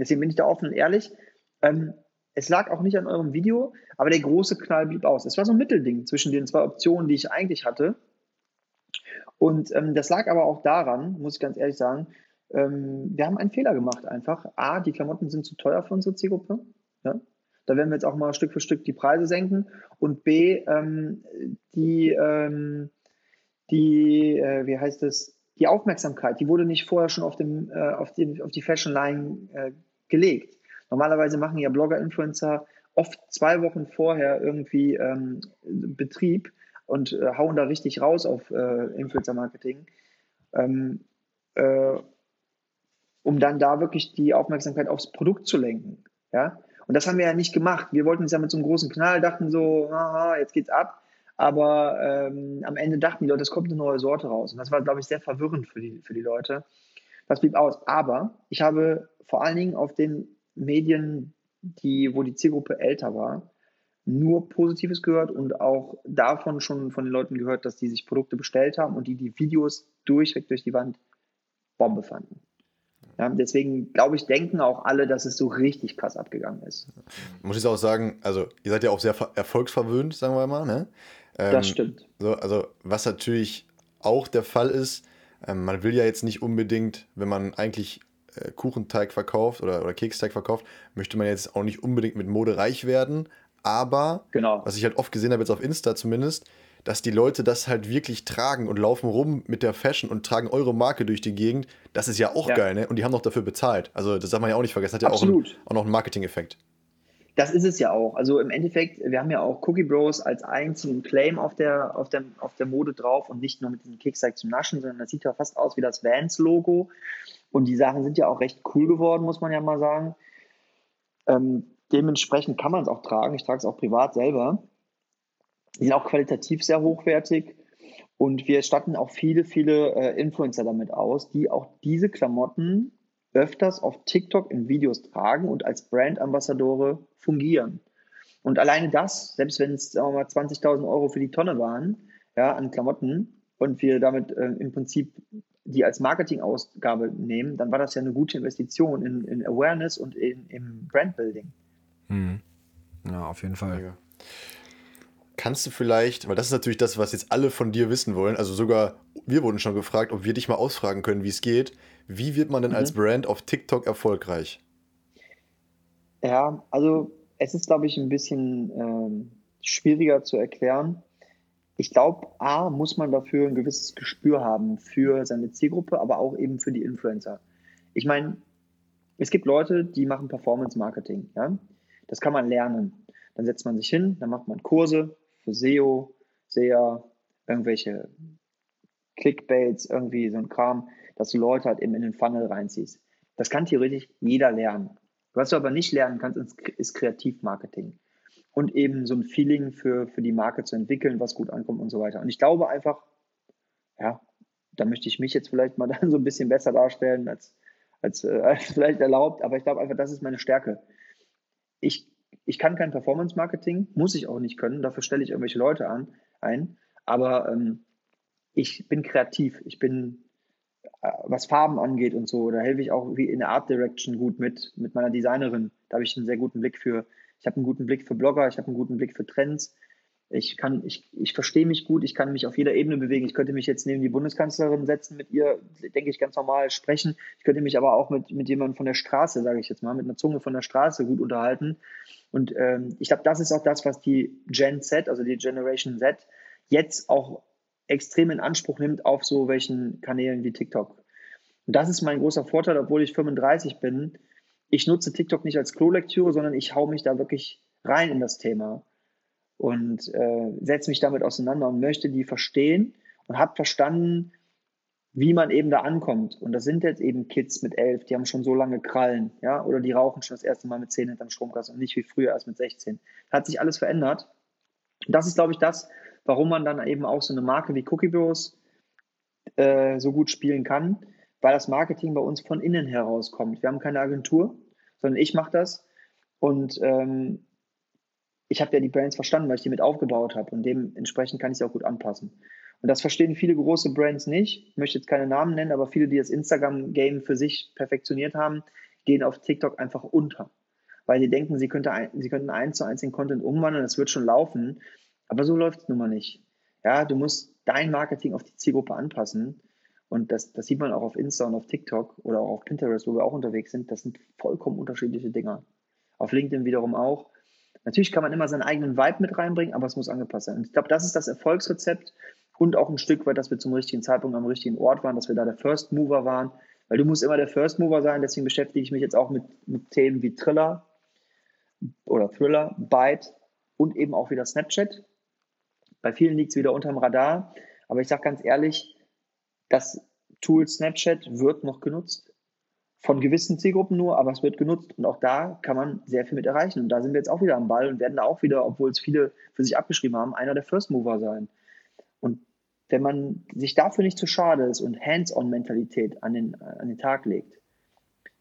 Deswegen bin ich da offen und ehrlich. Ähm, es lag auch nicht an eurem Video, aber der große Knall blieb aus. Es war so ein Mittelding zwischen den zwei Optionen, die ich eigentlich hatte. Und ähm, das lag aber auch daran, muss ich ganz ehrlich sagen, ähm, wir haben einen Fehler gemacht einfach. A, die Klamotten sind zu teuer für unsere Zielgruppe. Ja? Da werden wir jetzt auch mal Stück für Stück die Preise senken. Und B, ähm, die, ähm, die äh, wie heißt es, die Aufmerksamkeit, die wurde nicht vorher schon auf, dem, äh, auf, die, auf die Fashion Line äh, gelegt. Normalerweise machen ja Blogger, Influencer oft zwei Wochen vorher irgendwie ähm, Betrieb und äh, hauen da richtig raus auf äh, Influencer-Marketing. Ähm, äh, um dann da wirklich die Aufmerksamkeit aufs Produkt zu lenken. Ja? Und das haben wir ja nicht gemacht. Wir wollten es ja mit so einem großen Knall, dachten so, aha, jetzt geht's ab. Aber ähm, am Ende dachten die Leute, es kommt eine neue Sorte raus. Und das war, glaube ich, sehr verwirrend für die, für die Leute. Das blieb aus. Aber ich habe vor allen Dingen auf den Medien, die, wo die Zielgruppe älter war, nur Positives gehört und auch davon schon von den Leuten gehört, dass die sich Produkte bestellt haben und die die Videos durchweg durch die Wand Bombe fanden. Ja, deswegen glaube ich, denken auch alle, dass es so richtig krass abgegangen ist. Muss ich auch sagen, also ihr seid ja auch sehr erfolgsverwöhnt, sagen wir mal. Ne? Ähm, das stimmt. So, also was natürlich auch der Fall ist, ähm, man will ja jetzt nicht unbedingt, wenn man eigentlich äh, Kuchenteig verkauft oder, oder Keksteig verkauft, möchte man jetzt auch nicht unbedingt mit Mode reich werden. Aber, genau. was ich halt oft gesehen habe, jetzt auf Insta zumindest, dass die Leute das halt wirklich tragen und laufen rum mit der Fashion und tragen eure Marke durch die Gegend, das ist ja auch ja. geil, ne? Und die haben noch dafür bezahlt. Also, das darf man ja auch nicht vergessen. Das hat ja auch, ein, auch noch einen Marketing-Effekt. Das ist es ja auch. Also im Endeffekt, wir haben ja auch Cookie Bros als einzigen Claim auf der, auf der, auf der Mode drauf und nicht nur mit diesem Keksteig zum Naschen, sondern das sieht ja fast aus wie das Vans-Logo. Und die Sachen sind ja auch recht cool geworden, muss man ja mal sagen. Ähm, dementsprechend kann man es auch tragen. Ich trage es auch privat selber. Die sind auch qualitativ sehr hochwertig. Und wir statten auch viele, viele äh, Influencer damit aus, die auch diese Klamotten öfters auf TikTok in Videos tragen und als Brandambassadore fungieren. Und alleine das, selbst wenn es sagen wir mal 20.000 Euro für die Tonne waren, ja, an Klamotten und wir damit äh, im Prinzip die als Marketingausgabe nehmen, dann war das ja eine gute Investition in, in Awareness und in, im Brandbuilding. Hm. Ja, auf jeden Fall. Ja. Kannst du vielleicht, weil das ist natürlich das, was jetzt alle von dir wissen wollen, also sogar wir wurden schon gefragt, ob wir dich mal ausfragen können, wie es geht. Wie wird man denn mhm. als Brand auf TikTok erfolgreich? Ja, also es ist, glaube ich, ein bisschen ähm, schwieriger zu erklären. Ich glaube, A, muss man dafür ein gewisses Gespür haben für seine Zielgruppe, aber auch eben für die Influencer. Ich meine, es gibt Leute, die machen Performance-Marketing. Ja? Das kann man lernen. Dann setzt man sich hin, dann macht man Kurse für SEO, SEA, irgendwelche Clickbaits, irgendwie so ein Kram, dass du Leute halt eben in den Funnel reinziehst. Das kann theoretisch jeder lernen. Was du aber nicht lernen kannst, ist Kreativmarketing. Und eben so ein Feeling für, für die Marke zu entwickeln, was gut ankommt und so weiter. Und ich glaube einfach, ja, da möchte ich mich jetzt vielleicht mal *laughs* dann so ein bisschen besser darstellen, als, als, äh, *laughs* als vielleicht erlaubt, aber ich glaube einfach, das ist meine Stärke. Ich, ich kann kein Performance-Marketing, muss ich auch nicht können, dafür stelle ich irgendwelche Leute an, ein, aber ähm, ich bin kreativ, ich bin, äh, was Farben angeht und so, da helfe ich auch wie in der Art Direction gut mit, mit meiner Designerin. Da habe ich einen sehr guten Blick für. Ich habe einen guten Blick für Blogger, ich habe einen guten Blick für Trends. Ich kann, ich, ich verstehe mich gut, ich kann mich auf jeder Ebene bewegen. Ich könnte mich jetzt neben die Bundeskanzlerin setzen, mit ihr, denke ich, ganz normal sprechen. Ich könnte mich aber auch mit, mit jemandem von der Straße, sage ich jetzt mal, mit einer Zunge von der Straße gut unterhalten. Und ähm, ich glaube, das ist auch das, was die Gen Z, also die Generation Z, jetzt auch extrem in Anspruch nimmt auf so welchen Kanälen wie TikTok. Und das ist mein großer Vorteil, obwohl ich 35 bin. Ich nutze TikTok nicht als Klolektüre, sondern ich hau mich da wirklich rein in das Thema und äh, setze mich damit auseinander und möchte die verstehen und habe verstanden, wie man eben da ankommt. Und das sind jetzt eben Kids mit elf, die haben schon so lange Krallen, ja, oder die rauchen schon das erste Mal mit zehn hinterm Stromkasten und nicht wie früher erst mit 16. Hat sich alles verändert. Und das ist, glaube ich, das, warum man dann eben auch so eine Marke wie Cookie Bros äh, so gut spielen kann, weil das Marketing bei uns von innen herauskommt. Wir haben keine Agentur, sondern ich mache das und ähm, ich habe ja die Brands verstanden, weil ich die mit aufgebaut habe und dementsprechend kann ich sie auch gut anpassen. Und das verstehen viele große Brands nicht. Ich möchte jetzt keine Namen nennen, aber viele, die das Instagram-Game für sich perfektioniert haben, gehen auf TikTok einfach unter. Weil sie denken, sie, könnte ein, sie könnten eins zu eins den Content umwandeln, das wird schon laufen. Aber so läuft es nun mal nicht. Ja, du musst dein Marketing auf die Zielgruppe anpassen. Und das, das sieht man auch auf Insta und auf TikTok oder auch auf Pinterest, wo wir auch unterwegs sind. Das sind vollkommen unterschiedliche Dinger. Auf LinkedIn wiederum auch. Natürlich kann man immer seinen eigenen Vibe mit reinbringen, aber es muss angepasst sein. Und ich glaube, das ist das Erfolgsrezept und auch ein Stück weit, dass wir zum richtigen Zeitpunkt am richtigen Ort waren, dass wir da der First Mover waren. Weil du musst immer der First Mover sein, deswegen beschäftige ich mich jetzt auch mit, mit Themen wie Thriller oder Thriller, Byte und eben auch wieder Snapchat. Bei vielen liegt es wieder unterm Radar. Aber ich sage ganz ehrlich, das Tool Snapchat wird noch genutzt. Von gewissen Zielgruppen nur, aber es wird genutzt. Und auch da kann man sehr viel mit erreichen. Und da sind wir jetzt auch wieder am Ball und werden da auch wieder, obwohl es viele für sich abgeschrieben haben, einer der First Mover sein. Und wenn man sich dafür nicht zu schade ist und Hands-on-Mentalität an den, an den Tag legt,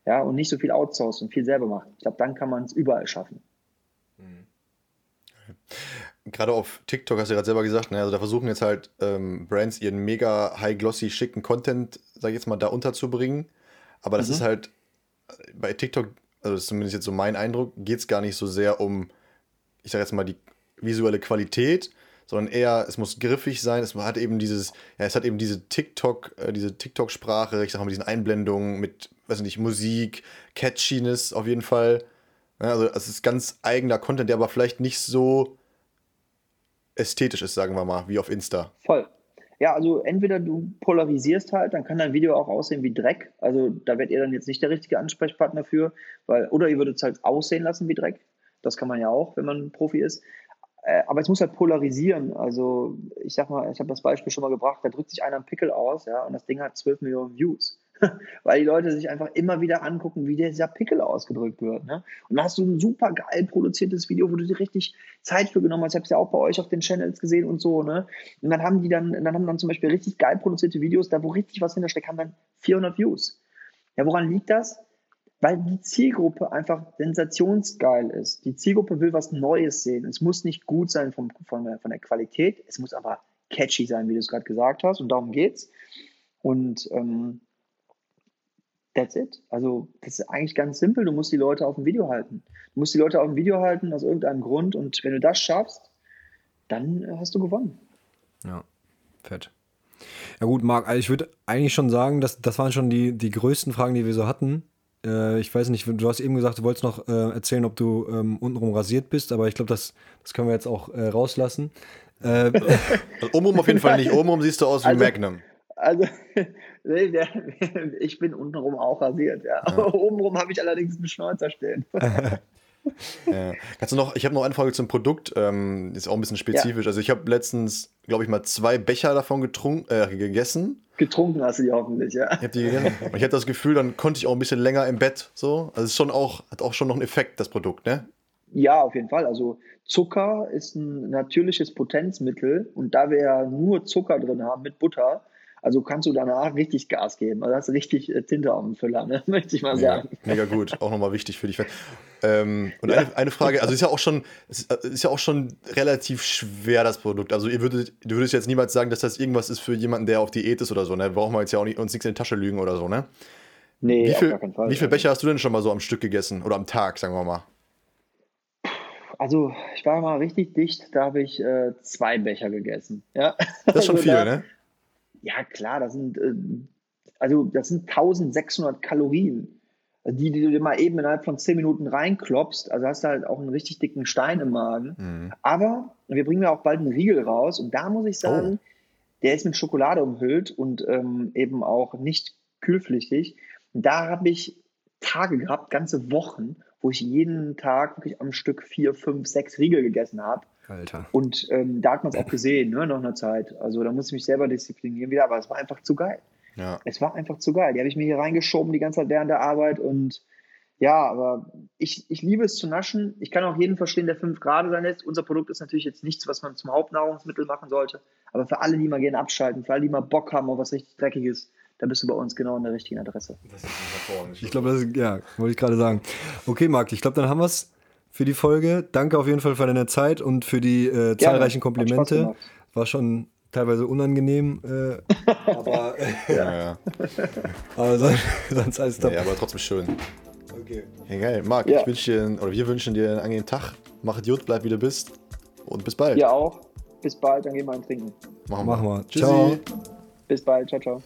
ja, und nicht so viel outsourced und viel selber macht, ich glaube, dann kann man es überall schaffen. Gerade auf TikTok hast du gerade selber gesagt, ne, also da versuchen jetzt halt ähm, Brands ihren mega high glossy schicken Content, sag ich jetzt mal, da unterzubringen. Aber das mhm. ist halt bei TikTok, also das ist zumindest jetzt so mein Eindruck, geht es gar nicht so sehr um, ich sag jetzt mal, die visuelle Qualität, sondern eher, es muss griffig sein, es hat eben dieses, ja, es hat eben diese TikTok, äh, diese TikTok-Sprache, ich sag mal, mit diesen Einblendungen, mit, weiß nicht, Musik, Catchiness auf jeden Fall. Ja, also es ist ganz eigener Content, der aber vielleicht nicht so ästhetisch ist, sagen wir mal, wie auf Insta. Voll. Ja, also entweder du polarisierst halt, dann kann dein Video auch aussehen wie Dreck. Also da werdet ihr dann jetzt nicht der richtige Ansprechpartner für, weil, oder ihr würdet es halt aussehen lassen wie Dreck. Das kann man ja auch, wenn man Profi ist. Äh, aber es muss halt polarisieren. Also ich sag mal, ich habe das Beispiel schon mal gebracht, da drückt sich einer einen Pickel aus, ja, und das Ding hat 12 Millionen Views. *laughs* Weil die Leute sich einfach immer wieder angucken, wie dieser Pickel ausgedrückt wird. Ne? Und dann hast du ein super geil produziertes Video, wo du dir richtig Zeit für genommen hast. Ich habe es ja auch bei euch auf den Channels gesehen und so. Ne? Und dann haben die dann, dann haben dann zum Beispiel richtig geil produzierte Videos, da wo richtig was hintersteckt, haben dann 400 Views. Ja, woran liegt das? weil die Zielgruppe einfach sensationsgeil ist. Die Zielgruppe will was Neues sehen. Es muss nicht gut sein vom, von, der, von der Qualität, es muss aber catchy sein, wie du es gerade gesagt hast, und darum geht's. Und ähm, that's it. Also, das ist eigentlich ganz simpel. Du musst die Leute auf dem Video halten. Du musst die Leute auf dem Video halten aus irgendeinem Grund, und wenn du das schaffst, dann hast du gewonnen. Ja, fett. Ja gut, Marc, also ich würde eigentlich schon sagen, dass das waren schon die, die größten Fragen, die wir so hatten. Äh, ich weiß nicht, du hast eben gesagt, du wolltest noch äh, erzählen, ob du ähm, untenrum rasiert bist, aber ich glaube, das, das können wir jetzt auch äh, rauslassen. Äh, also, *laughs* obenrum auf jeden Fall nicht. *laughs* Obenrum siehst du aus wie also, Magnum. Also, *laughs* *laughs* ich bin untenrum auch rasiert, ja. ja. *laughs* obenrum habe ich allerdings einen Schnäuzer stehen. ja. Kannst du noch, ich habe noch eine Frage zum Produkt, ähm, ist auch ein bisschen spezifisch. Ja. Also ich habe letztens, glaube ich, mal zwei Becher davon getrunken, äh, gegessen. Getrunken hast du die hoffentlich, ja. Ich habe die gegessen. ich hatte das Gefühl, dann konnte ich auch ein bisschen länger im Bett so. Also es ist schon auch, hat auch schon noch einen Effekt, das Produkt, ne? Ja, auf jeden Fall. Also Zucker ist ein natürliches Potenzmittel und da wir ja nur Zucker drin haben mit Butter, also kannst du danach richtig Gas geben. Also hast du richtig äh, Tinte auf dem Füller, ne? *laughs* möchte ich mal sagen. Mega gut, auch nochmal wichtig für dich. Ähm, und ja. eine, eine, Frage, also ist ja auch schon, äh, ist, ja auch schon relativ schwer, das Produkt. Also ihr würdet, du würdest jetzt niemals sagen, dass das irgendwas ist für jemanden, der auf Diät ist oder so, ne? Brauchen wir jetzt ja auch nicht, uns nichts in die Tasche lügen oder so, ne? Nee, wie viel, auf gar keinen Fall. Wie viele Becher hast du denn schon mal so am Stück gegessen? Oder am Tag, sagen wir mal? Also, ich war mal richtig dicht, da habe ich äh, zwei Becher gegessen. Ja? Das ist schon also viel, da, ne? Ja, klar, das sind, äh, also das sind 1600 Kalorien, die, die du dir mal eben innerhalb von 10 Minuten reinklopst. Also hast du halt auch einen richtig dicken Stein im Magen. Mhm. Aber wir bringen ja auch bald einen Riegel raus und da muss ich sagen, oh. der ist mit Schokolade umhüllt und ähm, eben auch nicht kühlpflichtig. Da habe ich Tage gehabt, ganze Wochen, wo ich jeden Tag wirklich am Stück vier, fünf, sechs Riegel gegessen habe. Alter. Und ähm, da hat man es auch gesehen, ne, nach einer Zeit. Also da musste ich mich selber disziplinieren wieder, aber es war einfach zu geil. Ja. Es war einfach zu geil. Die habe ich mir hier reingeschoben die ganze Zeit während der Arbeit und ja, aber ich, ich liebe es zu naschen. Ich kann auch jeden verstehen, der 5 Grad sein lässt. Unser Produkt ist natürlich jetzt nichts, was man zum Hauptnahrungsmittel machen sollte. Aber für alle, die mal gerne abschalten, für alle, die mal Bock haben auf was richtig Dreckiges, da bist du bei uns genau an der richtigen Adresse. Das ist ich glaube, das ist, ja, wollte ich gerade sagen. Okay, Marc, ich glaube, dann haben wir es für die Folge. Danke auf jeden Fall für deine Zeit und für die äh, zahlreichen Komplimente. War schon teilweise unangenehm, äh, aber, *laughs* ja, ja. *laughs* aber sonst, sonst alles top. Ja, aber trotzdem schön. Okay. Ja, geil. Marc, ja. ich wünsche dir, oder wir wünschen dir einen angenehmen Tag. Mach gut, bleib wie du bist und bis bald. Ja auch. Bis bald, dann gehen wir ein Trinken. Machen wir. Machen wir. Ciao. Bis bald. Ciao, ciao.